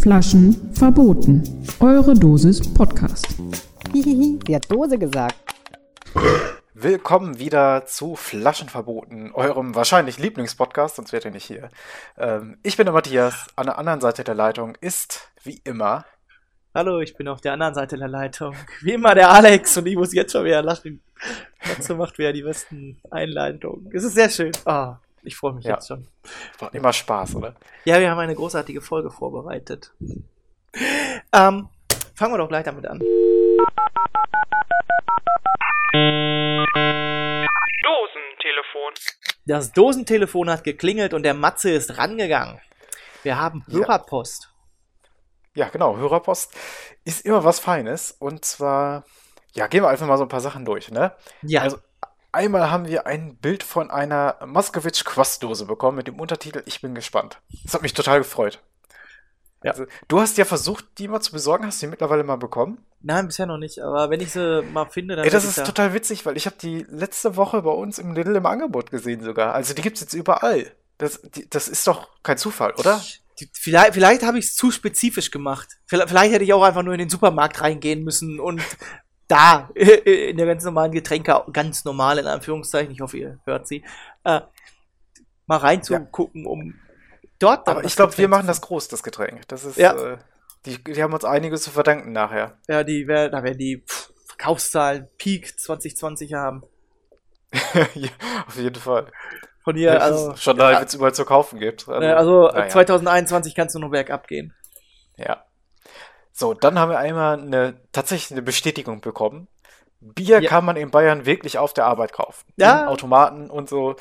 Flaschen verboten. Eure Dosis Podcast. Hihihi, sie hat Dose gesagt. Willkommen wieder zu Flaschenverboten, eurem wahrscheinlich Lieblingspodcast, sonst wärt ihr nicht hier. Ähm, ich bin der Matthias, an der anderen Seite der Leitung ist, wie immer, Hallo, ich bin auf der anderen Seite der Leitung. Wie immer der Alex und ich muss jetzt schon wieder lachen. Dazu macht wieder die besten Einleitungen. Es ist sehr schön. Ah, ich freue mich Ja. jetzt schon. macht immer Spaß, oder? Ja, wir haben eine großartige Folge vorbereitet. Ähm, fangen wir doch gleich damit an. Dosentelefon. Das Dosentelefon hat geklingelt und der Matze ist rangegangen. Wir haben. Hörerpost. Ja, genau, Hörerpost ist immer was Feines und zwar, ja, gehen wir einfach mal so ein paar Sachen durch, ne? Ja. Also, einmal haben wir ein Bild von einer Moskowitsch Quastdose bekommen mit dem Untertitel Ich bin gespannt. Das hat mich total gefreut. Ja. Also, du hast ja versucht, die mal zu besorgen, hast du die mittlerweile mal bekommen? Nein, bisher noch nicht, aber wenn ich sie mal finde, dann Ey, das ist da- total witzig, weil ich habe die letzte Woche bei uns im Lidl im Angebot gesehen sogar. Also die gibt's jetzt überall. Das, die, das ist doch kein Zufall, oder? Vielleicht, vielleicht habe ich es zu spezifisch gemacht. Vielleicht, vielleicht hätte ich auch einfach nur in den Supermarkt reingehen müssen und da in der ganz normalen Getränke, ganz normal in Anführungszeichen, ich hoffe, ihr hört sie, äh, mal reinzugucken, um dort dann Aber ich glaube, wir machen das groß, das Getränk. Das ist, Ja. äh, die, die haben uns einiges zu verdanken nachher. Ja, die wär, da werden die pff, Verkaufszahlen Peak 2020 haben. ja, auf jeden Fall. Von hier, Das also, schon da, wenn es überall zu kaufen gibt. äh, also naja. 2021 kannst du nur bergab gehen. Ja. So, dann haben wir einmal eine, tatsächlich eine Bestätigung bekommen. Bier Ja. kann man in Bayern wirklich auf der Arbeit kaufen. Ja. Im Automaten und so.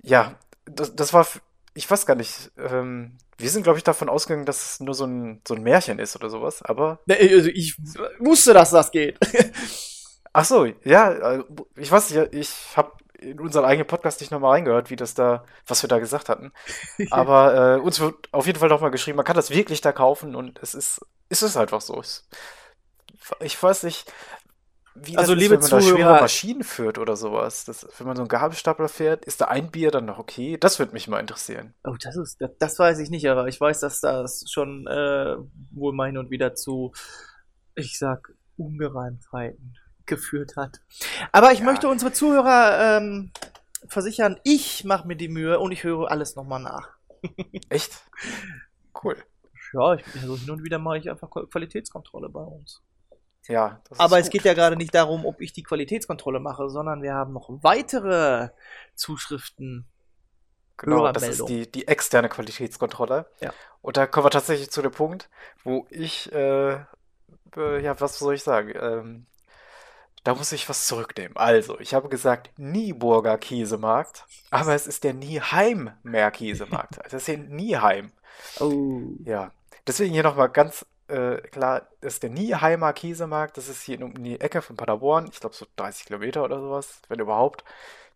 Ja, das, das war, ich weiß gar nicht, ähm, wir sind, glaube ich, davon ausgegangen, dass es nur so ein, so ein Märchen ist oder sowas, aber Also ich wusste, dass das geht. Ach so, ja, äh, ich weiß ich habe in unseren eigenen Podcast nicht nochmal reingehört, wie das da, was wir da gesagt hatten. Aber äh, uns wird auf jeden Fall nochmal geschrieben, man kann das wirklich da kaufen und es ist, es ist einfach so. Es, ich weiß nicht, wie Also, das liebe ist, wenn man da schwere Zuhörer- Maschinen führt oder sowas. Das, wenn man so einen Gabelstapler fährt, ist da ein Bier dann noch okay? Das würde mich mal interessieren. Oh, das ist, das, das weiß ich nicht, aber ich weiß, dass das schon äh, wohl mal hin und wieder zu, ich sag, Ungereimtheiten geführt hat. Aber ich Ja. möchte unsere Zuhörer ähm, versichern, ich mache mir die Mühe und ich höre alles nochmal nach. Echt? Cool. Ja, ich, also hin und wieder mache ich einfach Qual- Qualitätskontrolle bei uns. Ja, das Aber es gut. geht ja gerade nicht darum, ob ich die Qualitätskontrolle mache, sondern wir haben noch weitere Zuschriften. Genau, das ist die, die externe Qualitätskontrolle. Ja. Und da kommen wir tatsächlich zu dem Punkt, wo ich, äh, ja, was soll ich sagen? Ähm, da muss ich was zurücknehmen. Also, ich habe gesagt Nieburger Käsemarkt, aber es ist der Nieheimer Käsemarkt. Also, das ist Nieheim. Oh. Ja. Deswegen hier nochmal ganz äh, klar, das ist der Nieheimer Käsemarkt. Das ist hier um die Ecke von Paderborn. Ich glaube, so 30 Kilometer oder sowas, wenn überhaupt.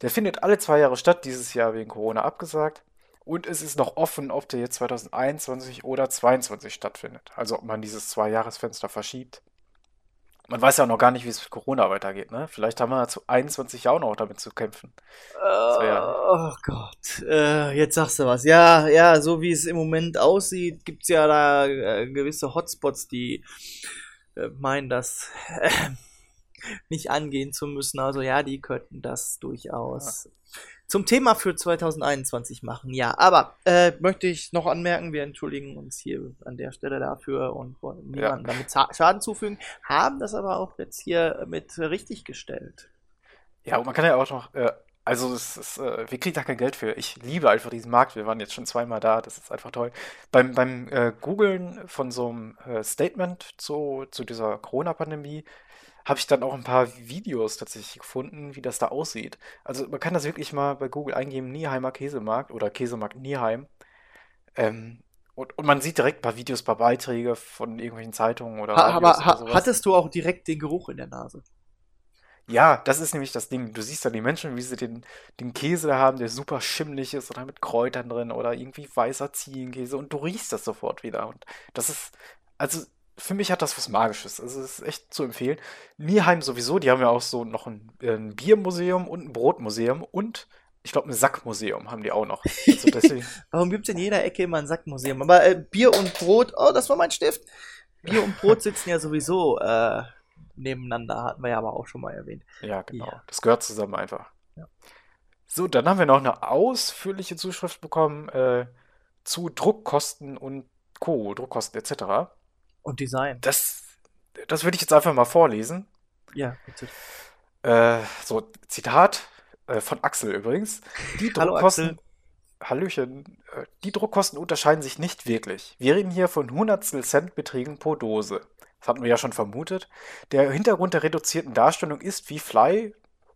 Der findet alle zwei Jahre statt, dieses Jahr wegen Corona abgesagt. Und es ist noch offen, ob der jetzt 2021 oder 2022 stattfindet. Also ob man dieses Zwei-Jahres-Fenster verschiebt. Man weiß ja auch noch gar nicht, wie es mit Corona weitergeht, ne? Vielleicht haben wir zu 21 ja auch noch damit zu kämpfen. ja- Oh Gott, äh, jetzt sagst du was. Ja, ja, so wie es im Moment aussieht, gibt es ja da äh, gewisse Hotspots, die äh, meinen, das äh, nicht angehen zu müssen. Also ja, die könnten das durchaus zum Thema für 2021 machen. Ja, aber äh, möchte ich noch anmerken, wir entschuldigen uns hier an der Stelle dafür und wollen Ja. niemandem damit Za- Schaden zufügen, haben das aber auch jetzt hier mit richtig gestellt. Ja, und man kann ja auch noch, äh, also es ist, äh, wir kriegen da kein Geld für. Ich liebe einfach diesen Markt. Wir waren jetzt schon zweimal da, das ist einfach toll. Beim, beim äh, Googlen von so einem äh, Statement zu, zu dieser Corona-Pandemie habe ich dann auch ein paar Videos tatsächlich gefunden, wie das da aussieht. Also man kann das wirklich mal bei Google eingeben, Nieheimer Käsemarkt oder Käsemarkt Nieheim. Ähm, und, und man sieht direkt ein paar Videos, ein paar Beiträge von irgendwelchen Zeitungen oder Ha, aber oder ha, sowas. hattest du auch direkt den Geruch in der Nase? Ja, das ist nämlich das Ding. Du siehst dann die Menschen, wie sie den, den Käse haben, der super schimmlig ist oder mit Kräutern drin oder irgendwie weißer Ziegenkäse und du riechst das sofort wieder. Und das ist, also für mich hat das was Magisches. Also es ist echt zu empfehlen. Nieheim sowieso, die haben ja auch so noch ein, ein Biermuseum und ein Brotmuseum und ich glaube ein Sackmuseum haben die auch noch. Also Warum gibt es in jeder Ecke immer ein Sackmuseum? Aber äh, Bier und Brot, oh, das war mein Stift. Bier und Brot sitzen ja sowieso äh, nebeneinander, hatten wir ja aber auch schon mal erwähnt. ja, genau. Ja. Das gehört zusammen einfach. Ja. So, dann haben wir noch eine ausführliche Zuschrift bekommen äh, zu Druckkosten und Co., Druckkosten etc. Und Design. Das, das würde ich jetzt einfach mal vorlesen. Ja, bitte. Äh, so, Zitat äh, von Axel übrigens. Die Hallo, Druckkosten, Hallöchen, äh, die Druckkosten unterscheiden sich nicht wirklich. Wir reden hier von Hundertstel Cent Beträgen pro Dose. Das hatten wir ja schon vermutet. Der Hintergrund der reduzierten Darstellung ist, wie Fly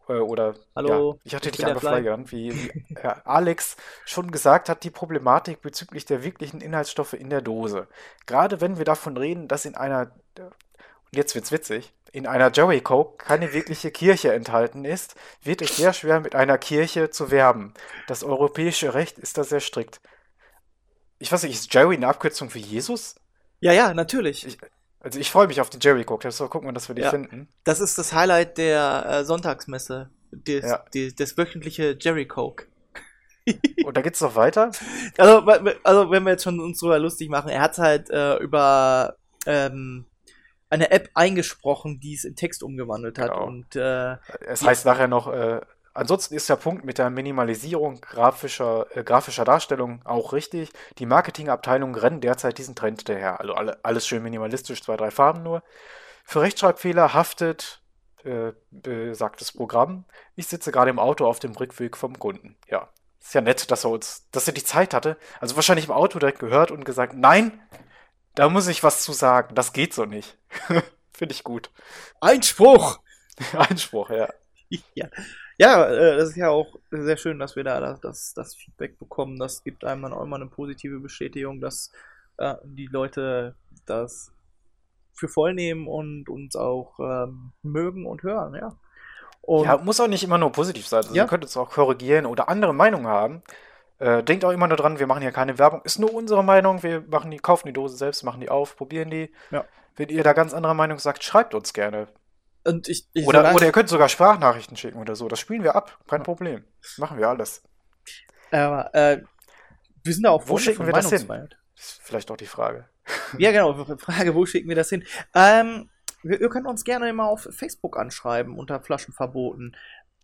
äh, oder Hallo, ja, ich hatte ich dich einfach genannt, wie, wie Alex schon gesagt hat, die Problematik bezüglich der wirklichen Inhaltsstoffe in der Dose. Gerade wenn wir davon reden, dass in einer und jetzt wird's witzig, in einer Joey Coke keine wirkliche Kirche enthalten ist, wird es sehr schwer mit einer Kirche zu werben. Das europäische Recht ist da sehr strikt. Ich weiß nicht, ist Jerry eine Abkürzung für Jesus? Ja, ja, natürlich. Ich, also ich freue mich auf die Jerry Coke. Deshalb gucken wir, dass wir die Ja. finden. Das ist das Highlight der äh, Sonntagsmesse. Des, Ja. die, das wöchentliche Jerry Coke. Und da geht's noch weiter. Also, also wenn wir jetzt schon uns drüber lustig machen, er hat halt äh, über ähm, eine App eingesprochen, die es in Text umgewandelt hat. Genau. Und äh, Es heißt nachher noch, äh, ansonsten ist der Punkt mit der Minimalisierung grafischer, äh, grafischer Darstellung auch richtig. Die Marketingabteilungen rennen derzeit diesen Trend hinterher. Also alle, alles schön minimalistisch, zwei, drei Farben nur. Für Rechtschreibfehler haftet äh, besagtes Programm. Ich sitze gerade im Auto auf dem Rückweg vom Kunden. Ja, ist ja nett, dass er uns, dass er die Zeit hatte. Also wahrscheinlich im Auto direkt gehört und gesagt, nein, da muss ich was zu sagen. Das geht so nicht. Finde ich gut. Einspruch! Einspruch, ja. ja, ja äh, das ist ja auch sehr schön, dass wir da das, das, das Feedback bekommen. Das gibt einem dann auch immer eine positive Bestätigung, dass äh, die Leute das für voll nehmen und uns auch ähm, mögen und hören, ja. Und Ja, muss auch nicht immer nur positiv sein. Also Ja. Ihr könnt uns auch korrigieren oder andere Meinungen haben. Äh, denkt auch immer nur dran, wir machen hier keine Werbung. Ist nur unsere Meinung. Wir machen die, kaufen die Dose selbst, machen die auf, probieren die. Ja. Wenn ihr da ganz andere Meinung sagt, schreibt uns gerne. Und ich, ich Oder, oder ihr könnt sogar Sprachnachrichten schicken oder so. Das spielen wir ab. Kein Problem. Machen wir alles. Aber äh, wir sind da auch Wo schicken wir das hin? Meinungsfreiheit. Ist vielleicht auch die Frage. Ja, genau. Frage, wo schicken wir das hin? Ähm, wir, ihr könnt uns gerne immer auf Facebook anschreiben unter Flaschenverboten.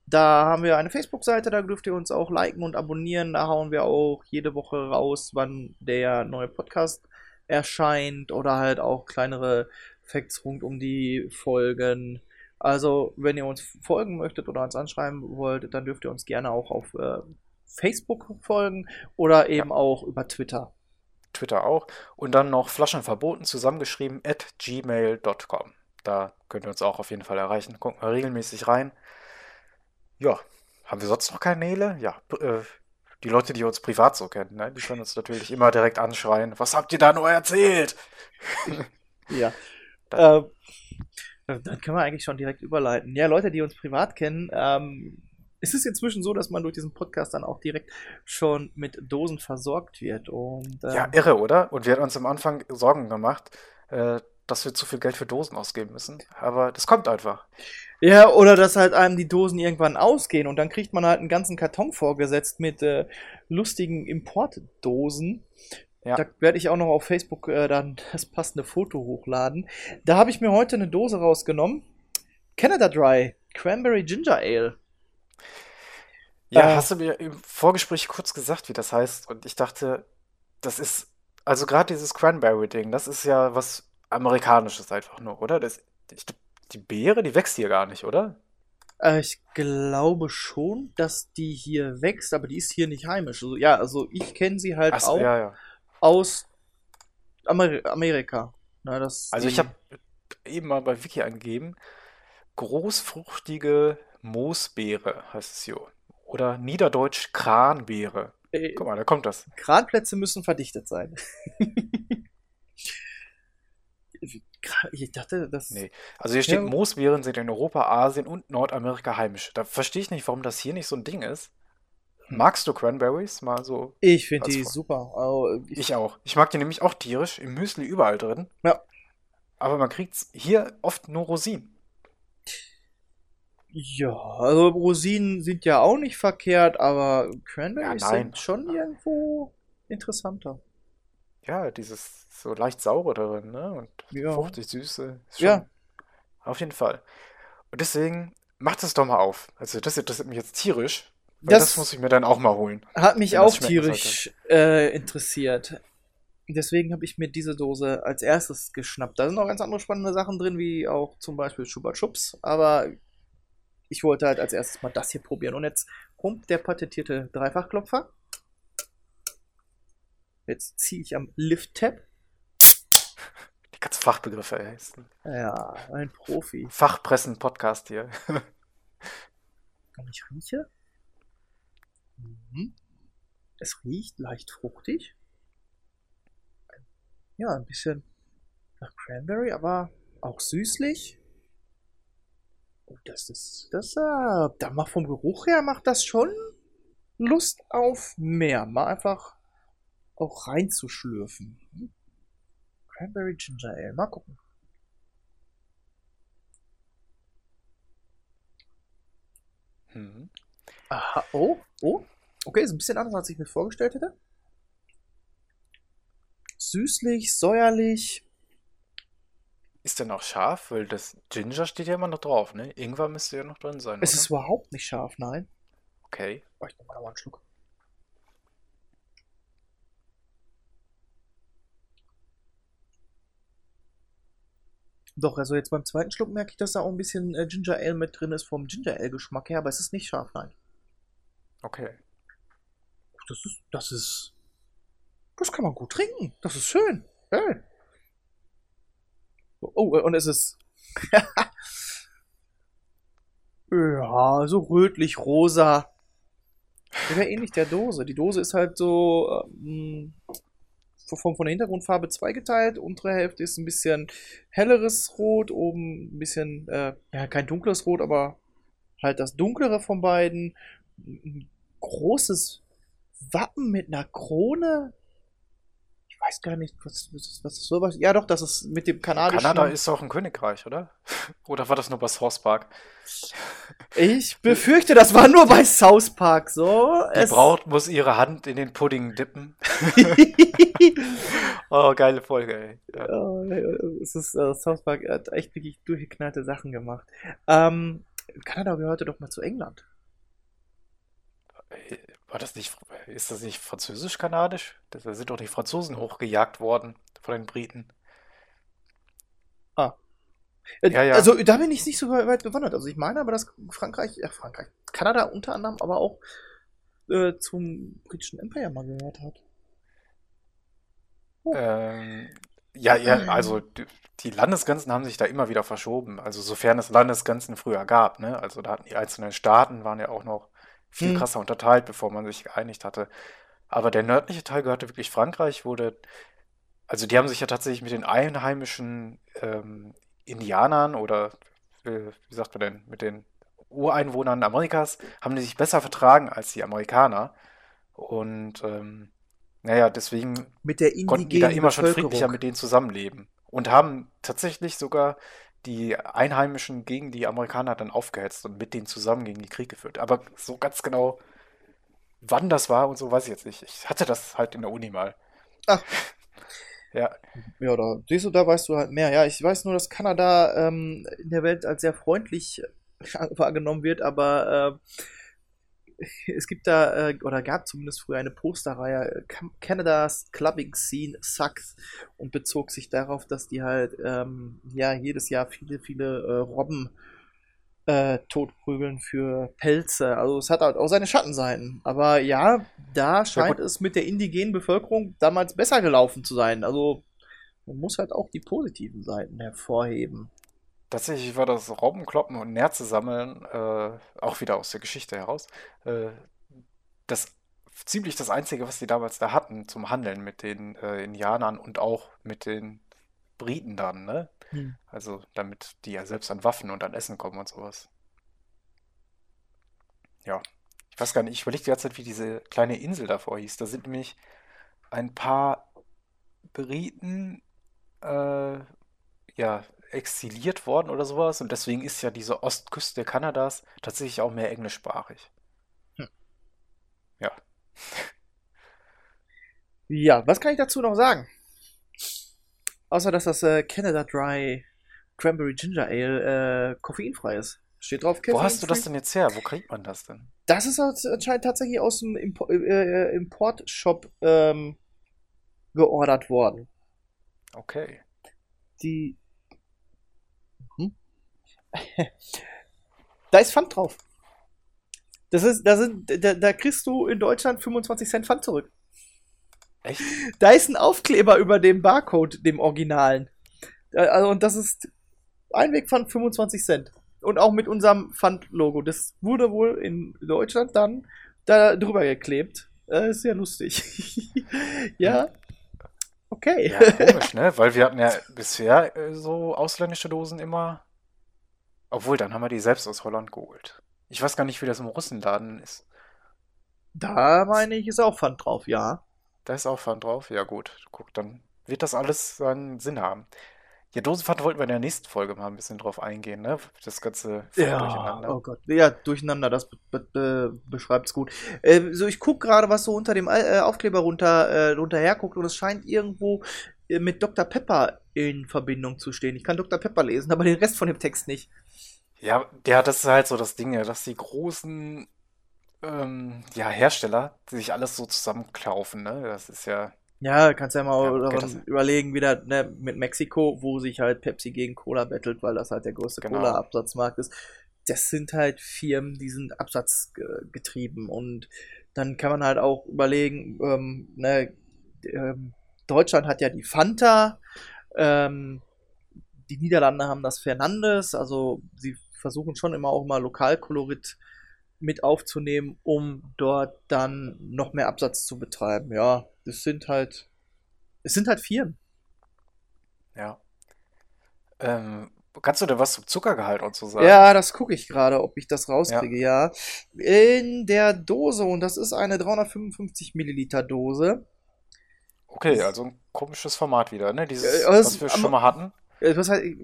Da haben wir eine Facebook-Seite, da dürft ihr uns auch liken und abonnieren. Da hauen wir auch jede Woche raus, wann der neue Podcast erscheint oder halt auch kleinere Facts rund um die Folgen. Also, wenn ihr uns folgen möchtet oder uns anschreiben wollt, dann dürft ihr uns gerne auch auf äh, Facebook folgen oder eben auch über Twitter. Twitter auch. Und dann noch Flaschen verboten zusammengeschrieben at gmail.com. Da könnt ihr uns auch auf jeden Fall erreichen. Guckt mal regelmäßig rein. Ja, haben wir sonst noch Kanäle? Ja, äh, die Leute, die uns privat so kennen, ne? die können uns natürlich immer direkt anschreien. Was habt ihr da nur erzählt? Ja. Äh, dann können wir eigentlich schon direkt überleiten. Ja, Leute, die uns privat kennen, ähm, ist es inzwischen so, dass man durch diesen Podcast dann auch direkt schon mit Dosen versorgt wird. Und ähm, Ja, irre, oder? Und wir hatten uns am Anfang Sorgen gemacht, äh, dass wir zu viel Geld für Dosen ausgeben müssen. Aber das kommt einfach. ja, oder dass halt einem die Dosen irgendwann ausgehen und dann kriegt man halt einen ganzen Karton vorgesetzt mit äh, lustigen Importdosen. Ja. Da werde ich auch noch auf Facebook äh, dann das passende Foto hochladen. Da habe ich mir heute eine Dose rausgenommen. Canada Dry Cranberry Ginger Ale. Ja, Äh. hast du mir im Vorgespräch kurz gesagt, wie das heißt? Und ich dachte, das ist, also gerade dieses Cranberry-Ding, das ist ja was Amerikanisches einfach nur, oder? Das, ich, die Beere, die wächst hier gar nicht, oder? Äh, ich glaube schon, dass die hier wächst, aber die ist hier nicht heimisch. Also, ja, also ich kenne sie halt so, auch ja, ja. Aus Amer Amerika. Na, Also ich habe eben mal bei Wiki eingegeben großfruchtige Moosbeere, heißt es hier. Oder niederdeutsch Kranbeere. Äh, Guck mal, da kommt das. Kranplätze müssen verdichtet sein. ich dachte, das. Nee. Also hier steht, Ja. Moosbeeren sind in Europa, Asien und Nordamerika heimisch. Da verstehe ich nicht, warum das hier nicht so ein Ding ist. Magst du Cranberries? Mal so. Ich finde die Fre- super. Also, ich, Ich auch. Ich mag die nämlich auch tierisch, im Müsli überall drin. Ja. Aber man kriegt hier oft nur Rosinen. ja, also Rosinen sind ja auch nicht verkehrt, aber Cranberries Ja, sind schon irgendwo interessanter. Ja, dieses so leicht saure darin, ne? Und Ja. fruchtig süße. Ist Ja. Auf jeden Fall. Und deswegen, macht es doch mal auf. Also das interessiert mich jetzt tierisch. Das, Das- muss ich mir dann auch mal holen. Hat mich auch tierisch äh, interessiert. Deswegen habe ich mir diese Dose als erstes geschnappt. Da sind noch ganz andere spannende Sachen drin, wie auch zum Beispiel Chupa Chups. Aber ich wollte halt als erstes mal das hier probieren. Und jetzt kommt der patentierte Dreifachklopfer. Jetzt ziehe ich am Lift-Tab. Die ganzen Fachbegriffe, ey. Ja, ein Profi. Fachpressen-Podcast hier. Und ich rieche. Mhm. Es riecht leicht fruchtig. Ja, ein bisschen nach Cranberry, aber auch süßlich. Oh, das ist, das, äh, da macht vom Geruch her macht das schon Lust auf mehr. Mal einfach auch reinzuschlürfen. Hm? Cranberry Ginger Ale. Mal gucken. Mhm. Aha, oh, oh. Okay, ist ein bisschen anders, als ich mir vorgestellt hätte. Süßlich, säuerlich. Ist denn auch scharf? Weil das Ginger steht ja immer noch drauf, ne? Ingwer müsste ja noch drin sein, Es oder? ist überhaupt nicht scharf, nein. Okay. Oh, ich nehme mal noch mal einen Schluck. Doch, also jetzt beim zweiten Schluck merke ich, dass da auch ein bisschen äh, Ginger Ale mit drin ist vom Ginger Ale Geschmack her, aber es ist nicht scharf, nein. Okay. Das ist, das ist, das kann man gut trinken. Das ist schön. Hey. Oh, äh, und es ist, ja, so rötlich-rosa. Wäre ähnlich der Dose. Die Dose ist halt so ähm, von, von der Hintergrundfarbe zweigeteilt. Untere Hälfte ist ein bisschen helleres Rot, oben ein bisschen, äh, ja, kein dunkles Rot, aber halt das dunklere von beiden. Ein großes Wappen mit einer Krone. Ich weiß gar nicht, was, was, was das so was. Ja, doch, das ist mit dem kanadischen. Kanada ist auch ein Königreich, oder? Oder war das nur bei South Park? Ich befürchte, das war nur bei South Park so. Die Es- Braut muss ihre Hand in den Pudding dippen. oh, geile Folge, ey. Ja. Ja, es ist, äh, South Park hat echt wirklich durchgeknallte Sachen gemacht. Ähm, Kanada gehörte doch mal zu England. War das nicht, ist das nicht französisch-kanadisch? Da sind doch die Franzosen hochgejagt worden von den Briten. Ah. Äh, Ja, ja. Also da bin ich nicht so weit bewandert. Also ich meine aber, dass Frankreich, ja Frankreich, Kanada unter anderem aber auch äh, zum britischen Empire mal gehört hat. Ähm, ja, ja, also die, die Landesgrenzen haben sich da immer wieder verschoben. Also sofern es Landesgrenzen früher gab, ne? Also da hatten die einzelnen Staaten waren ja auch noch viel Hm. krasser unterteilt, bevor man sich geeinigt hatte. Aber der nördliche Teil gehörte wirklich Frankreich, wurde, also die haben sich ja tatsächlich mit den einheimischen ähm, Indianern oder äh, wie sagt man denn, mit den Ureinwohnern Amerikas, haben die sich besser vertragen als die Amerikaner. Und ähm, naja, deswegen Mit der konnten die da immer schon friedlicher mit denen zusammenleben. Und haben tatsächlich sogar die Einheimischen gegen die Amerikaner dann aufgehetzt und mit denen zusammen gegen die Krieg geführt. Aber so ganz genau, wann das war und so, weiß ich jetzt nicht. Ich hatte das halt in der Uni mal. Ach. Ja, Ja, da siehst du, da weißt du halt mehr. Ja, ich weiß nur, dass Kanada ähm, in der Welt als sehr freundlich wahrgenommen wird, aber äh, es gibt da, äh, oder gab zumindest früher eine Posterreihe, äh, Canada's Clubbing Scene Sucks und bezog sich darauf, dass die halt ähm, ja jedes Jahr viele, viele äh, Robben äh, totprügeln für Pelze. Also es hat halt auch seine Schattenseiten. Aber ja, da scheint gut. es mit der indigenen Bevölkerung damals besser gelaufen zu sein. Also man muss halt auch die positiven Seiten hervorheben. Tatsächlich war das Robbenkloppen und Nerze sammeln, äh, auch wieder aus der Geschichte heraus, äh, das ziemlich das Einzige, was die damals da hatten zum Handeln mit den äh, Indianern und auch mit den Briten dann, ne? Hm. Also damit die ja selbst an Waffen und an Essen kommen und sowas. Ja. Ich weiß gar nicht, ich überlege die ganze Zeit, wie diese kleine Insel davor hieß. Da sind nämlich ein paar Briten, äh, ja, exiliert worden oder sowas. Und deswegen ist ja diese Ostküste Kanadas tatsächlich auch mehr englischsprachig. Hm. Ja. Ja, was kann ich dazu noch sagen? Außer, dass das äh, Canada Dry Cranberry Ginger Ale äh, koffeinfrei ist. Steht drauf, Wo hast du das denn jetzt her? Wo kriegt man das denn? Das ist anscheinend tatsächlich aus dem Impo äh, Importshop ähm, geordert worden. Okay. Die. Da ist Pfand drauf. Das ist, da, sind, da, da kriegst du in Deutschland 25 Cent Pfand zurück. Echt? Da ist ein Aufkleber über dem Barcode, dem Originalen. Äh, Also, und das ist Einwegpfand 25 Cent. Und auch mit unserem Pfand-Logo. Das wurde wohl in Deutschland dann da drüber geklebt. Äh, ist ja lustig. ja. Okay. Ja, komisch, ne? Weil wir hatten ja bisher äh, so ausländische Dosen immer. Obwohl, dann haben wir die selbst aus Holland geholt. Ich weiß gar nicht, wie das im Russenladen ist. Da meine ich, ist auch Pfand drauf, ja. Da ist auch Pfand drauf. Ja, gut. Guck, dann wird das alles seinen Sinn haben. Ja, Dosenpfand wollten wir in der nächsten Folge mal ein bisschen drauf eingehen, ne? Das ganze Pfand Ja, durcheinander. oh Gott. Ja, durcheinander, das be be be beschreibt's gut. Äh, so, ich guck gerade, was so unter dem äh, Aufkleber runter, äh, runter herguckt und es scheint irgendwo äh, mit Dr. Pepper in Verbindung zu stehen. Ich kann Dr. Pepper lesen, aber den Rest von dem Text nicht. Ja, ja, das ist halt so das Ding, ja, dass die großen ähm, ja, Hersteller sich alles so zusammenkaufen, ne? Das ist ja. Ja, kannst ja mal Ja, daran das- überlegen, wieder ne, mit Mexiko, wo sich halt Pepsi gegen Cola battelt, weil das halt der größte Genau. Cola-Absatzmarkt ist. Das sind halt Firmen, die sind absatzgetrieben und dann kann man halt auch überlegen, ähm, ne, ähm, Deutschland hat ja die Fanta, ähm, die Niederlande haben das Fernandes, also sie versuchen schon immer auch mal Lokalkolorit mit aufzunehmen, um dort dann noch mehr Absatz zu betreiben. Ja, das sind halt, es sind halt Firmen. Ja. Ähm, kannst du dir was zum Zuckergehalt und so sagen? Ja, das gucke ich gerade, ob ich das rauskriege, ja. In der Dose, und das ist eine 355 Milliliter Dose. Okay, also ein komisches Format wieder, ne? Dieses, Äh, was wir schon mal hatten. Äh, Was halt,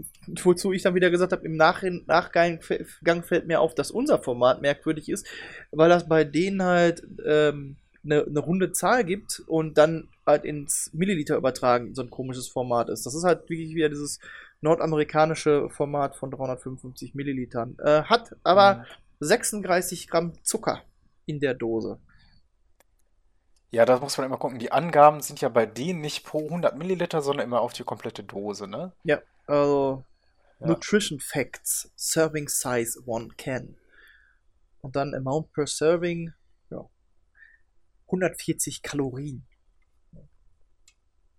wozu ich dann wieder gesagt habe, im Nachhin- Nachgang fällt mir auf, dass unser Format merkwürdig ist, weil das bei denen halt ähm, eine, eine runde Zahl gibt und dann halt ins Milliliter übertragen so ein komisches Format ist. Das ist halt wirklich wieder dieses nordamerikanische Format von 355 Millilitern. Äh, hat aber Mhm. 36 Gramm Zucker in der Dose. Ja, da muss man immer gucken. Die Angaben sind ja bei denen nicht pro 100 Milliliter, sondern immer auf die komplette Dose, ne? Ja, also Ja. Nutrition Facts, Serving Size One Can. Und dann Amount per Serving, ja, 140 Kalorien.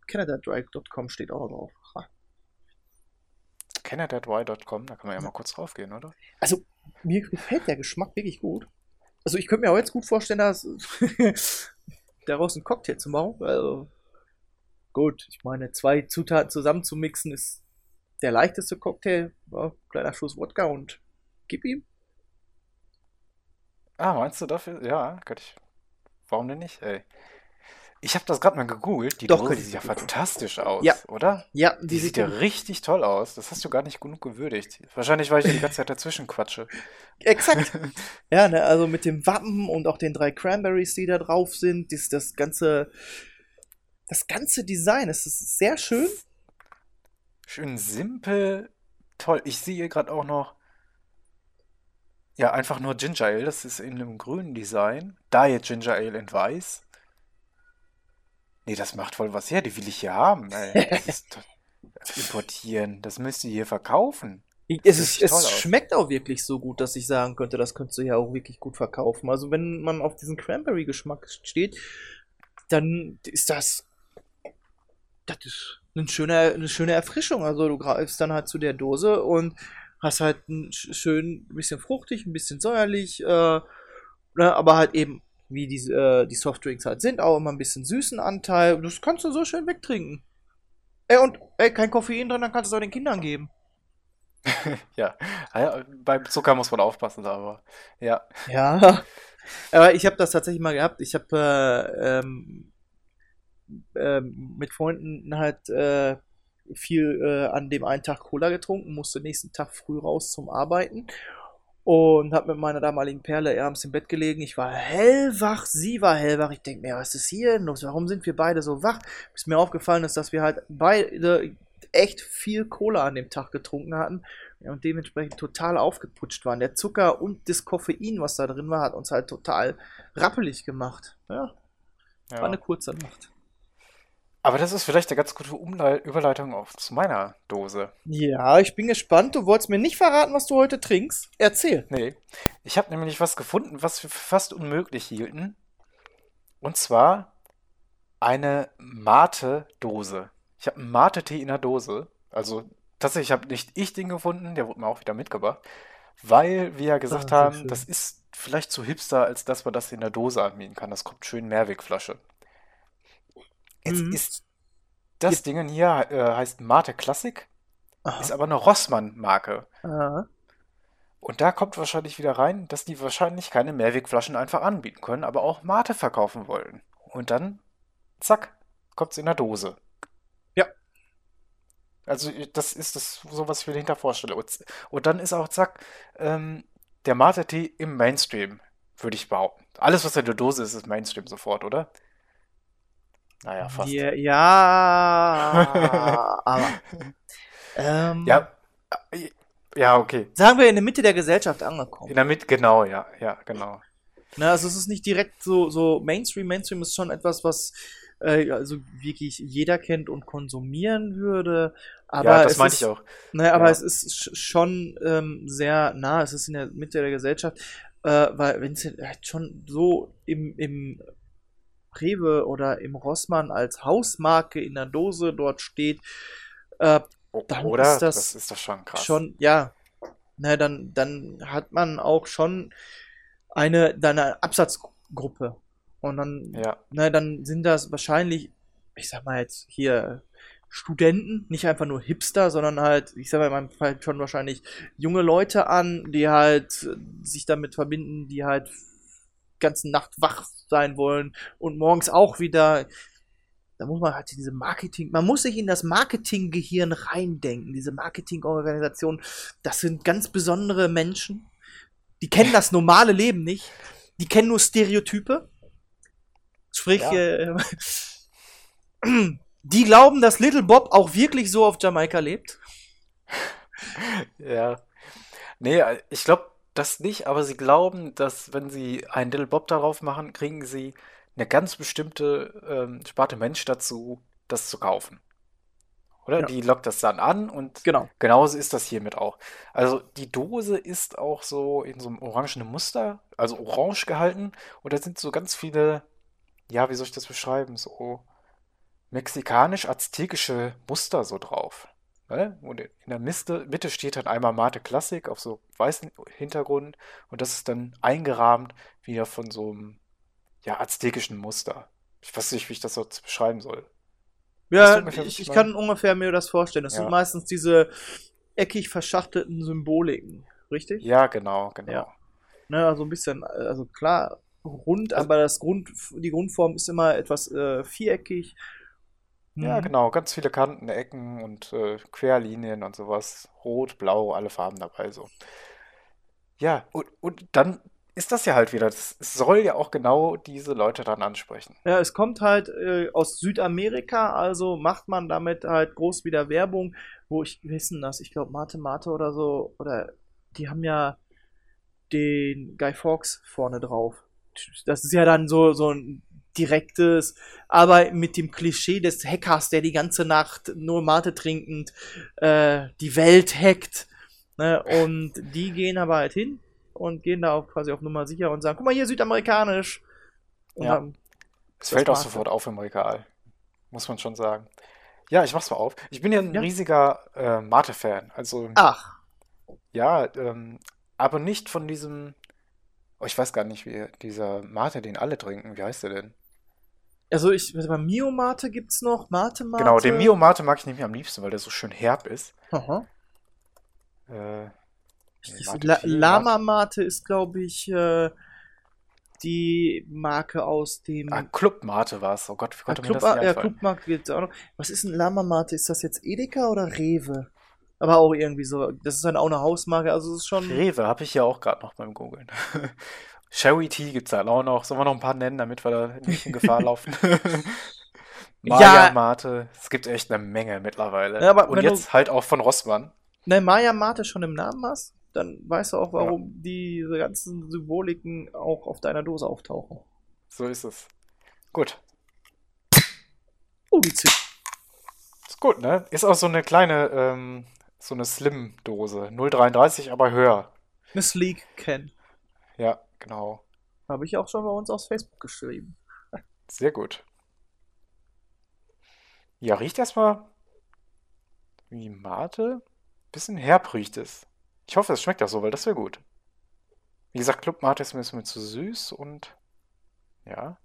CanadaDry.com steht auch noch drauf. Canadadry.com, da kann man ja mal kurz draufgehen, oder? Also, mir gefällt der Geschmack wirklich gut. Also, ich könnte mir auch jetzt gut vorstellen, dass daraus einen Cocktail zu machen. Also, gut, ich meine, zwei Zutaten zusammenzumixen ist der leichteste Cocktail. Ja, kleiner Schuss Wodka und gib ihm. Ah, meinst du dafür? Ja, könnte ich. Warum denn nicht, ey? Ich habe das gerade mal gegoogelt. Die Doch, Dose sieht ja fantastisch aus, Ja. oder? Ja, Die sieht ja richtig toll aus. Das hast du gar nicht genug gewürdigt. Wahrscheinlich, weil ich die ganze Zeit dazwischen quatsche. Exakt. ja, ne, also mit dem Wappen und auch den drei Cranberries, die da drauf sind, das, das ganze, das ganze Design, es ist sehr schön. Schön simpel, toll. Ich sehe gerade auch noch, ja, einfach nur Ginger Ale. Das ist in einem grünen Design. Diet Ginger Ale in weiß. Nee, das macht voll was her. Die will ich hier haben, ey. Das ist importieren. Das müsst ihr hier verkaufen. Es, Das es aus. schmeckt auch wirklich so gut, dass ich sagen könnte, das könntest du ja auch wirklich gut verkaufen. Also wenn man auf diesen Cranberry-Geschmack steht, dann ist das, das ist eine schöne, eine schöne Erfrischung. Also du greifst dann halt zu der Dose und hast halt ein sch- schön ein bisschen fruchtig, ein bisschen säuerlich, äh, ne, aber halt eben, wie die, äh, die Softdrinks halt sind, auch immer ein bisschen süßen Anteil. Das kannst du so schön wegtrinken. Ey, und ey, kein Koffein drin, dann kannst du es auch den Kindern geben. Ja. ja, beim Zucker muss man aufpassen, aber ja. Ja. Aber ich habe das tatsächlich mal gehabt. Ich habe äh, ähm, ähm, mit Freunden halt äh, viel äh, an dem einen Tag Cola getrunken, musste nächsten Tag früh raus zum Arbeiten und habe mit meiner damaligen Perle abends im Bett gelegen. Ich war hellwach, sie war hellwach. Ich denke mir, was ist hier denn los? Warum sind wir beide so wach? Bis mir aufgefallen ist, dass wir halt beide echt viel Cola an dem Tag getrunken hatten und dementsprechend total aufgeputscht waren. Der Zucker und das Koffein, was da drin war, hat uns halt total rappelig gemacht. Ja, ja. war eine kurze Nacht. Aber das ist vielleicht eine ganz gute Umlei Überleitung auf zu meiner Dose. Ja, ich bin gespannt. Du wolltest mir nicht verraten, was du heute trinkst. Erzähl. Nee. Ich habe nämlich was gefunden, was wir fast unmöglich hielten. Und zwar eine Mate-Dose. Ich habe einen Mate-Tee in der Dose. Also tatsächlich habe nicht ich den gefunden, der wurde mir auch wieder mitgebracht. Weil wir ja gesagt Ah, haben, schön. das ist vielleicht zu hipster, als dass man das in der Dose anbieten kann. Das kommt schön in Mehrwegflasche. Jetzt Mhm. ist das Ding hier äh, heißt Mate Classic, Aha. ist aber eine Rossmann-Marke. Und da kommt wahrscheinlich wieder rein, dass die wahrscheinlich keine Mehrwegflaschen einfach anbieten können, aber auch Mate verkaufen wollen. Und dann, zack, kommt es in der Dose. Ja. Also das ist das so, was ich mir dahinter vorstelle. Und, und dann ist auch, zack, ähm, der Mate-Tee im Mainstream, würde ich behaupten. Alles, was in der Dose ist, ist Mainstream sofort, oder? Naja, fast. Ja, ja aber. Ähm, Ja, äh, ja, okay. Sagen wir in der Mitte der Gesellschaft angekommen. In der Mitte, genau, ja, ja, genau. Na, also es ist nicht direkt so, so Mainstream. Mainstream ist schon etwas, was äh, also wirklich jeder kennt und konsumieren würde. Aber Ja, das meinte ich auch. Ne, aber Ja. es ist sch- schon ähm, sehr nah, es ist in der Mitte der Gesellschaft, äh, weil wenn es halt schon so im, im Rewe oder im Rossmann als Hausmarke in der Dose dort steht, äh, dann Oder? ist das, Das ist doch schon krass. schon, ja, ne, dann, dann hat man auch schon eine, dann eine Absatzgruppe. Und dann, Ja. ne, dann sind das wahrscheinlich, ich sag mal jetzt hier Studenten, nicht einfach nur Hipster, sondern halt, ich sag mal in meinem Fall schon wahrscheinlich junge Leute an, die halt sich damit verbinden, die halt ganze Nacht wach sein wollen und morgens auch wieder. Da muss man halt diese Marketing, man muss sich in das Marketinggehirn reindenken, diese Marketingorganisation. Das sind ganz besondere Menschen. Die kennen das normale Leben nicht. Die kennen nur Stereotype. Sprich, Ja. äh, die glauben, dass Little Bob auch wirklich so auf Jamaika lebt. Ja. Nee, ich glaube das nicht, aber sie glauben, dass wenn sie einen Little Bob darauf machen, kriegen sie eine ganz bestimmte ähm, Sparte Mensch dazu, das zu kaufen. Oder? Ja. Die lockt das dann an und Genau. genauso ist das hiermit auch. Also die Dose ist auch so in so einem orangenen Muster, also orange gehalten und da sind so ganz viele, ja, wie soll ich das beschreiben, so mexikanisch-aztekische Muster so drauf. Ne? Und in der Miste, Mitte steht dann einmal Mate Classic auf so weißem Hintergrund und das ist dann eingerahmt wieder von so einem ja, aztekischen Muster. Ich weiß nicht, wie ich das so beschreiben soll. Ja, ungefähr, ich, ich kann ungefähr mir das vorstellen. Das Ja. sind meistens diese eckig verschachtelten Symboliken, richtig? Ja, genau, genau. Ja. Ne, also ein bisschen, also klar, rund, Also- aber das Grund, die Grundform ist immer etwas äh, viereckig. Ja, Mhm. genau, ganz viele Kanten, Ecken und äh, Querlinien und sowas. Rot, blau, alle Farben dabei so. Ja, und, und dann ist das ja halt wieder, das soll ja auch genau diese Leute dann ansprechen. Ja, es kommt halt äh, aus Südamerika, also macht man damit halt groß wieder Werbung, wo ich wissen das, ich glaube Mate Mate oder so, oder die haben ja den Guy Fawkes vorne drauf. Das ist ja dann so, so ein direktes, aber mit dem Klischee des Hackers, der die ganze Nacht nur Mate trinkend äh, die Welt hackt. Ne? Und die gehen aber halt hin und gehen da auf, quasi auf Nummer sicher und sagen, guck mal hier, südamerikanisch. Und Ja. Es fällt auch sofort auf im Regal, muss man schon sagen. Ja, ich mach's mal auf. Ich bin ja ein Ja. riesiger äh, Mate-Fan. Also, Ach, ja, ähm, aber nicht von diesem. Oh, ich weiß gar nicht, wie dieser Mate, den alle trinken. Wie heißt der denn? Also ich, warte mal, Mio Mate gibt's noch, Mate Mate. Genau, den Mio Mate mag ich nämlich am liebsten, weil der so schön herb ist. Aha. Äh, Mate La viel, Lama Mate ist, glaube ich, äh, die Marke aus dem Ah, Club Mate war es. Oh Gott, wie Ah, konnte mir Club, das nicht ja? Club Marke gibt's auch noch. Was ist ein Lama Mate? Ist das jetzt Edeka oder Rewe? Aber auch irgendwie so. Das ist dann auch eine Hausmarke, also es ist schon. Rewe habe ich ja auch gerade noch beim Googlen. Sherry Tea gibt es halt auch noch. Sollen wir noch ein paar nennen, damit wir da nicht in Gefahr laufen? Maya Ja. Mate. Es gibt echt eine Menge mittlerweile. Ja, Und jetzt halt auch von Rossmann. Nein, Maya Mate schon im Namen hast, dann weißt du auch, warum diese ganzen Symboliken auch auf deiner Dose auftauchen. So ist es. Gut. Oh, die Zip. Ist gut, ne? Ist auch so eine kleine, ähm, so eine Slim-Dose. 0,33, aber höher. Eine Sleek Can. Ja, genau. Habe ich auch schon bei uns auf Facebook geschrieben. Sehr gut. Ja, riecht erstmal wie Mate. Bisschen herb riecht es. Ich hoffe, es schmeckt auch so, weil das wäre gut. Wie gesagt, Club Mate ist mir ist mir zu süß und ja.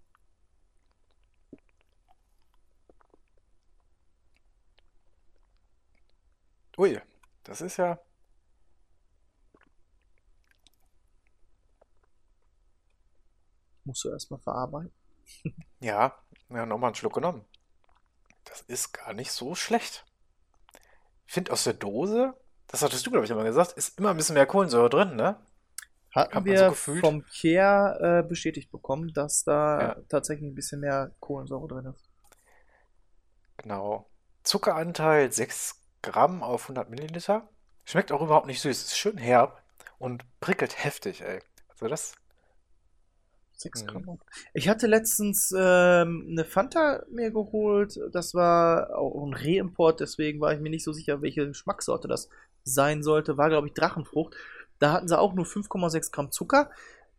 Ui, das ist ja. Musst du erstmal verarbeiten. Ja, ja, nochmal einen Schluck genommen. Das ist gar nicht so schlecht. Ich finde aus der Dose, das hattest du, glaube ich, immer gesagt, ist immer ein bisschen mehr Kohlensäure drin, ne? Hatten Hat so wir gefühlt? vom Pierre äh, bestätigt bekommen, dass da Ja. tatsächlich ein bisschen mehr Kohlensäure drin ist. Genau. Zuckeranteil 6 Gramm auf 100 Milliliter. Schmeckt auch überhaupt nicht süß. Ist schön herb und prickelt heftig, ey. Also das. Sechs Mhm. Gramm. Ich hatte letztens ähm, eine Fanta mir geholt. Das war auch ein Reimport, deswegen war ich mir nicht so sicher, welche Geschmackssorte das sein sollte. War, glaube ich, Drachenfrucht. Da hatten sie auch nur 5,6 Gramm Zucker,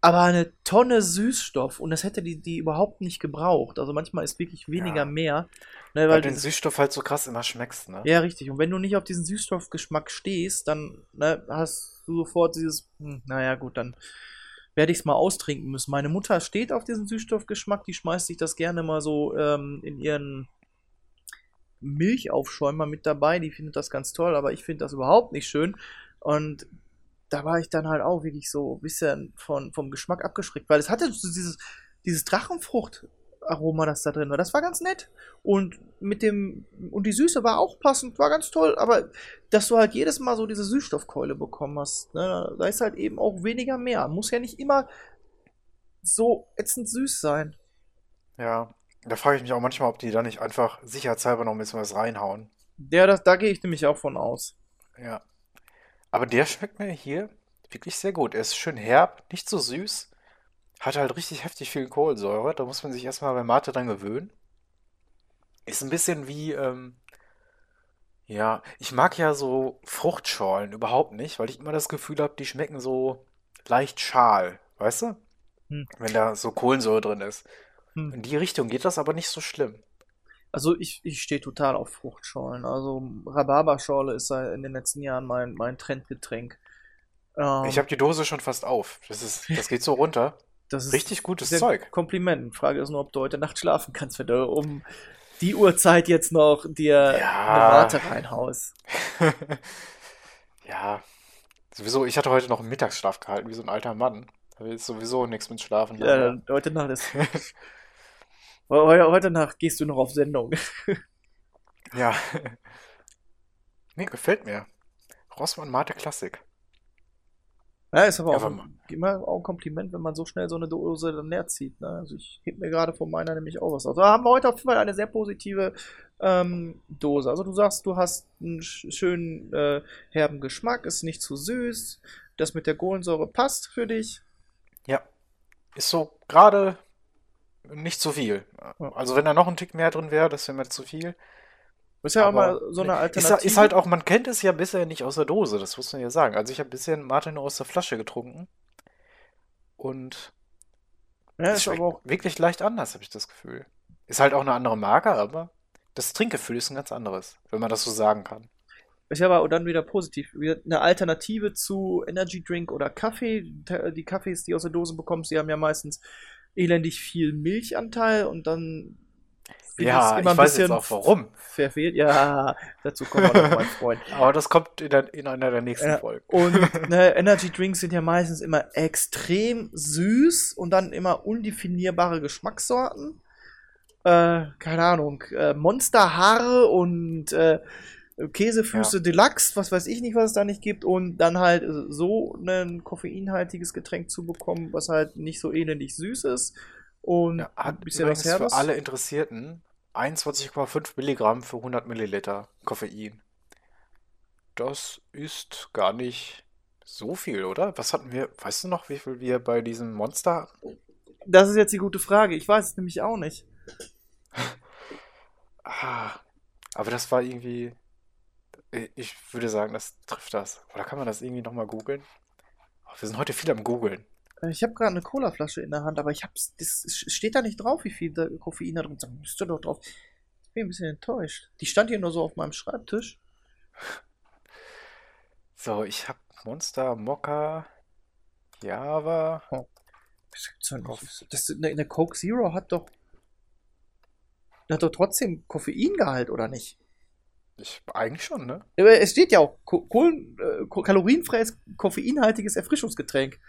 aber eine Tonne Süßstoff. Und das hätte die, die überhaupt nicht gebraucht. Also manchmal ist wirklich weniger Ja. mehr. Ne, Weil weil du den Süßstoff halt so krass immer schmeckst, ne? ja, richtig. Und wenn du nicht auf diesen Süßstoffgeschmack stehst, dann ne, hast du sofort dieses, hm, naja, gut, dann werde ich es mal austrinken müssen. Meine Mutter steht auf diesen Süßstoffgeschmack, die schmeißt sich das gerne mal so ähm, in ihren Milchaufschäumer mit dabei. Die findet das ganz toll, aber ich finde das überhaupt nicht schön. Und da war ich dann halt auch wirklich so ein bisschen von, vom Geschmack abgeschreckt, weil es hatte so dieses, dieses Drachenfruchtaroma, das da drin war. Das war ganz nett. Und mit dem, und die Süße war auch passend, war ganz toll, aber dass du halt jedes Mal so diese Süßstoffkeule bekommen hast, ne, da ist halt eben auch weniger mehr. Muss ja nicht immer so ätzend süß sein. Ja. Da frage ich mich auch manchmal, ob die da nicht einfach sicherheitshalber noch ein bisschen was reinhauen. Ja, das, da gehe ich nämlich auch von aus. Ja. Aber der schmeckt mir hier wirklich sehr gut. Er ist schön herb, nicht so süß. Hat halt richtig heftig viel Kohlensäure. Da muss man sich erstmal bei Mate dran gewöhnen. Ist ein bisschen wie, ähm, ja, ich mag ja so Fruchtschorlen überhaupt nicht, weil ich immer das Gefühl habe, die schmecken so leicht schal, weißt du? Hm. Wenn da so Kohlensäure drin ist. Hm. In die Richtung geht das aber nicht so schlimm. Also ich, ich stehe total auf Fruchtschorlen. Also Rhabarberschorle ist ja in den letzten Jahren mein, mein Trendgetränk. Ähm, Ich habe die Dose schon fast auf. Das ist, das geht so runter. Das ist Richtig gutes Zeug. Kompliment. Frage ist nur, ob du heute Nacht schlafen kannst, wenn du um die Uhrzeit jetzt noch dir Ja. eine Warte reinhaust. Ja, sowieso, ich hatte heute noch einen Mittagsschlaf gehalten, wie so ein alter Mann. Da ist sowieso nichts mit Schlafen. Ja, dann heute Nacht ist. heute, heute Nacht gehst du noch auf Sendung. Ja. Nee, gefällt mir. Rossmann Mate Klassik. Ja, ist aber Ja, auch, ein, immer auch ein Kompliment, wenn man so schnell so eine Dose dann leer zieht. Ne? Also ich heb mir gerade von meiner nämlich auch was aus. Da haben wir heute auf jeden Fall eine sehr positive ähm, Dose. Also du sagst, du hast einen sch schönen äh, herben Geschmack, ist nicht zu süß, das mit der Kohlensäure passt für dich. Ja. Ist so gerade nicht zu viel. Also wenn da noch ein Tick mehr drin wäre, das wäre mir zu viel. Ist ja auch Aber mal so eine Alternative. Ist, ist halt auch, man kennt es ja bisher nicht aus der Dose, das muss man ja sagen. Also ich habe bisher Mate nur aus der Flasche getrunken. Und ja, ist aber auch wirklich leicht anders, habe ich das Gefühl. Ist halt auch eine andere Marke, aber das Trinkgefühl ist ein ganz anderes, wenn man das so sagen kann. Ist aber dann wieder positiv. Eine Alternative zu Energy Drink oder Kaffee. Die Kaffees, die aus der Dose bekommst, die haben ja meistens elendig viel Milchanteil und dann ja, ich weiß jetzt auch warum. Verfehlt. Ja, dazu kommen wir noch, mein Freund. Aber das kommt in, der, in einer der nächsten Ja, Folgen. Und ne, Energy Drinks sind ja meistens immer extrem süß und dann immer undefinierbare Geschmackssorten. Äh, keine Ahnung, äh, Monsterhaare und äh, Käsefüße Deluxe, was weiß ich nicht, was es da nicht gibt. Und dann halt so ein koffeinhaltiges Getränk zu bekommen, was halt nicht so elendig süß ist. Und Ja, hat ein bisschen was Herbes. für alle Interessierten 21,5 Milligramm für 100 Milliliter Koffein. Das ist gar nicht so viel, oder? Was hatten wir, weißt du noch, wie viel wir bei diesem Monster hatten? Das ist jetzt die gute Frage. Ich weiß es nämlich auch nicht. Ah, aber das war irgendwie, ich würde sagen, das trifft das. Oder kann man das irgendwie nochmal googeln? Oh, wir sind heute viel am googeln. Äh, Ich habe gerade eine Colaflasche in der Hand, aber ich hab's, das steht da nicht drauf, wie viel da Koffein da drin ist. Da müsste doch drauf. Ich bin ein bisschen enttäuscht. Die stand hier nur so auf meinem Schreibtisch. So, ich habe Monster, Mokka, Java. Das gibt's doch nicht. Das, eine, eine Coke Zero hat doch. Hat doch trotzdem Koffeingehalt, oder nicht? Ich, eigentlich schon, ne? Aber Es steht ja auch Ko Kohlen, äh, kalorienfreies, koffeinhaltiges Erfrischungsgetränk.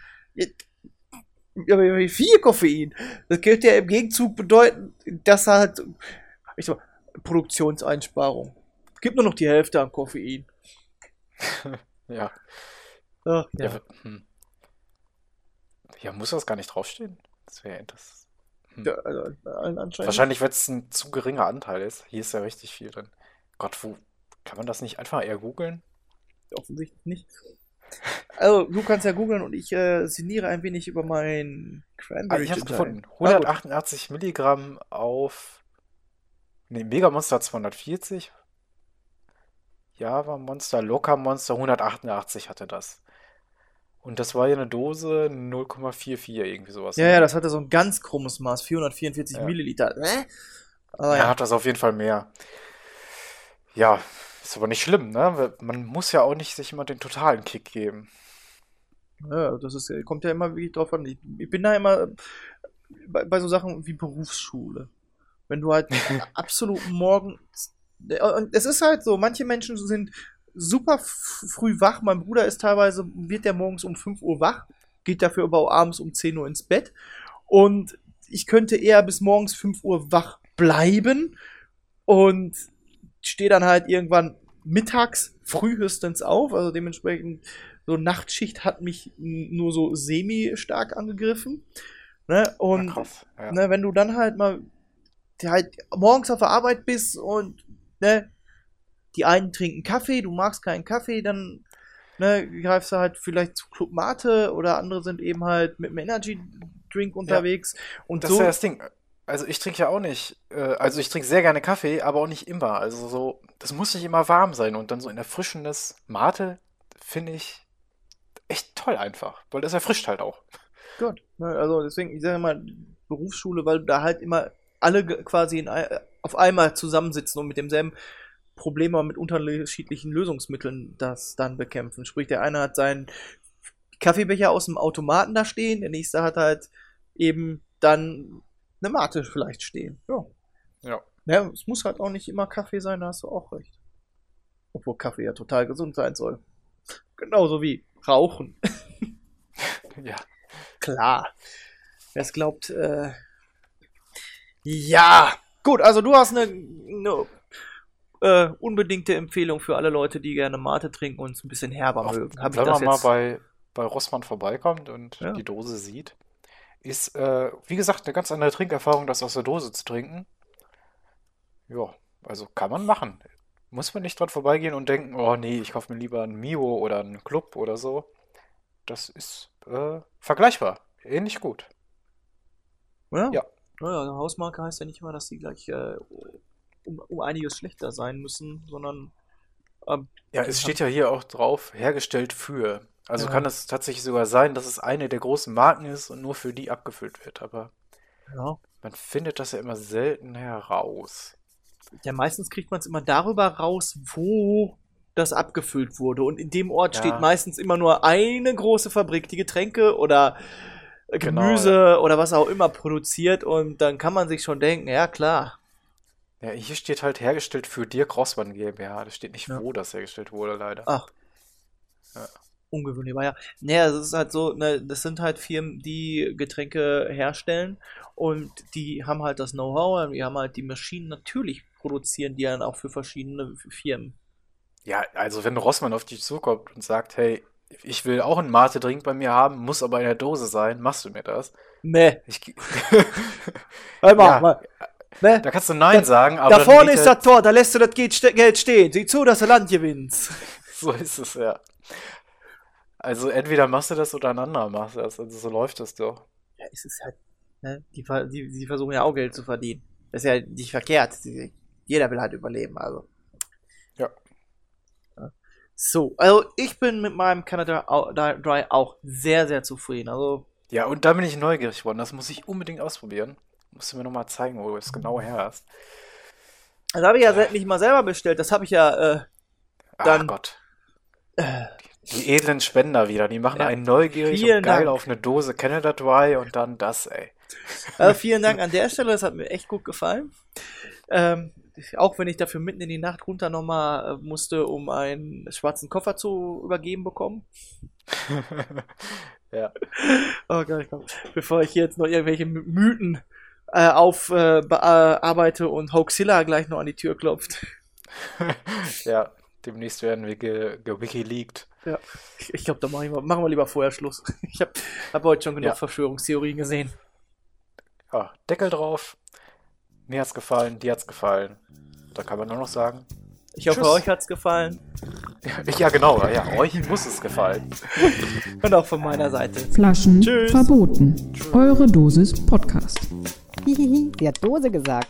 Ja, Aber wie viel Koffein? Das könnte ja im Gegenzug bedeuten, dass halt ich sag, mal, Produktionseinsparung. Gibt nur noch die Hälfte an Koffein. Ja. Ach, Ja, ja. hm. ja, muss das gar nicht draufstehen? Das wäre das. Hm. Ja, also. Wahrscheinlich, weil es ein zu geringer Anteil ist. Hier ist ja richtig viel drin. Gott, wo kann man das nicht einfach eher googeln? Offensichtlich nicht. Also, du kannst ja googeln und ich äh, sinniere ein wenig über mein Cranberry. Also ich Ginger gefunden. Ale. Ah, gut. 188 Milligramm auf. Ne, Mega Monster 240. Java Monster, Locker Monster 188 hatte das. Und das war ja eine Dose 0,44, irgendwie sowas. Ja, ja, das hatte so ein ganz krummes Maß, 444 Ja. Milliliter. Äh? Aber Er ja, hat das auf jeden Fall mehr. Ja, ist aber nicht schlimm, ne? Man muss ja auch nicht sich immer den totalen Kick geben. Ja, das ist, kommt ja immer wirklich drauf an. Ich, ich bin da immer bei, bei so Sachen wie Berufsschule. Wenn du halt absolut morgens. Und es ist halt so, manche Menschen sind super früh wach. Mein Bruder ist teilweise, wird der morgens um 5 Uhr wach, geht dafür aber auch abends um 10 Uhr ins Bett. Und ich könnte eher bis morgens 5 Uhr wach bleiben und stehe dann halt irgendwann mittags frühestens auf. Also dementsprechend, so Nachtschicht hat mich nur so semi-stark angegriffen. Ne? Und krass, ja. ne, wenn du dann halt mal halt morgens auf der Arbeit bist und ne, die einen trinken Kaffee, du magst keinen Kaffee, dann ne, greifst du halt vielleicht zu Club Mate oder andere sind eben halt mit einem Energy Drink unterwegs. Und Das so ist ja das Ding. Also ich trinke ja auch nicht, äh, also ich trinke sehr gerne Kaffee, aber auch nicht immer. Also so, das muss nicht immer warm sein und dann so ein erfrischendes Mate finde ich echt toll einfach, weil das erfrischt halt auch. Gut. Ne, also deswegen, ich sage mal, Berufsschule, weil da halt immer alle quasi in, auf einmal zusammensitzen und mit demselben Problem, aber mit unterschiedlichen Lösungsmitteln das dann bekämpfen. Sprich, der eine hat seinen Kaffeebecher aus dem Automaten da stehen, der nächste hat halt eben dann eine Mate vielleicht stehen. Ja. Ja. Ja, es muss halt auch nicht immer Kaffee sein, da hast du auch recht. Obwohl Kaffee ja total gesund sein soll. Genauso wie Rauchen. Ja. Klar. Wer es glaubt, äh. Ja! Gut, also du hast eine, eine äh, unbedingte Empfehlung für alle Leute, die gerne Mate trinken und es ein bisschen herber mögen. Hab Wenn man mal bei, bei Rossmann vorbeikommt und Ja. die Dose sieht, ist, äh, wie gesagt, eine ganz andere Trinkerfahrung, das aus der Dose zu trinken. Ja, also kann man machen. Muss man nicht dran vorbeigehen und denken, oh nee, ich kaufe mir lieber einen Mio oder einen Club oder so. Das ist äh, vergleichbar. Ähnlich gut. Ja. Ja. Naja, eine Hausmarke heißt ja nicht immer, dass sie gleich äh, um, um einiges schlechter sein müssen, sondern. Ähm, Ja, es steht ja hier auch drauf, hergestellt für. Also Ja. kann es tatsächlich sogar sein, dass es eine der großen Marken ist und nur für die abgefüllt wird. Aber Ja. man findet das ja immer selten heraus. Ja, meistens kriegt man es immer darüber raus, wo das abgefüllt wurde. Und in dem Ort Ja. steht meistens immer nur eine große Fabrik, die Getränke oder Genau, Gemüse oder was auch immer produziert. Und dann kann man sich schon denken, ja klar. Ja, hier steht halt hergestellt für Dirk Rossmann GmbH. Da steht nicht, Ja. wo das hergestellt wurde, leider. Ach. Ja. Ungewöhnlich, aber ja. Naja, es ist halt so, ne, das sind halt Firmen, die Getränke herstellen und die haben halt das Know-how, die haben halt die Maschinen natürlich produzieren, die dann auch für verschiedene Firmen. Ja, also wenn Rossmann auf dich zukommt und sagt, hey, ich will auch einen Mate-Drink bei mir haben, muss aber in der Dose sein, machst du mir das? Nee. Ich, Hey, mach Ja, mal. Ne? Da kannst du Nein Da- sagen, aber da vorne ist das Tor, da lässt du das Geld stehen. Sieh zu, dass du Land gewinnst. So ist es, ja. Also entweder machst du das oder ein anderer macht das. Also so läuft das doch. Ja, es ist halt, ne? Die, die, die versuchen ja auch Geld zu verdienen. Das ist ja nicht verkehrt. Jeder will halt überleben, also. Ja. So, also ich bin mit meinem Canada Dry auch sehr, sehr zufrieden. Also, Ja, und da bin ich neugierig geworden. Das muss ich unbedingt ausprobieren. Musst du mir nochmal zeigen, wo du es genau her hast. das habe ich ja se- nicht mal selber bestellt. Das habe ich ja, äh, Ach Dann- Gott. Die edlen Spender wieder. Die machen Ja, einen neugierig und geil Dank. auf eine Dose Canada Dry und dann das, ey. Also vielen Dank an der Stelle, das hat mir echt gut gefallen. Ähm, auch wenn ich dafür mitten in die Nacht runter nochmal äh, musste, um einen schwarzen Koffer zu übergeben bekommen. ja. Oh Gott, komm. Bevor ich jetzt noch irgendwelche My- Mythen äh, aufarbeite und Hoaxilla gleich noch an die Tür klopft. ja, demnächst werden wir ge gewikileakt. Ja, ich, ich glaube, da machen wir, machen wir lieber vorher Schluss. Ich habe hab heute schon genug Ja. Verschwörungstheorien gesehen. Ja, Deckel drauf. Mir hat's gefallen, dir hat's gefallen. Da kann man nur noch sagen. Ich hoffe, Tschüss. euch hat's gefallen. Ja, genau. Ja, euch muss es gefallen. Und auch von meiner Seite. Flaschen Tschüss. verboten. Eure Dosis Podcast. Hihihi, sie hat Dose gesagt.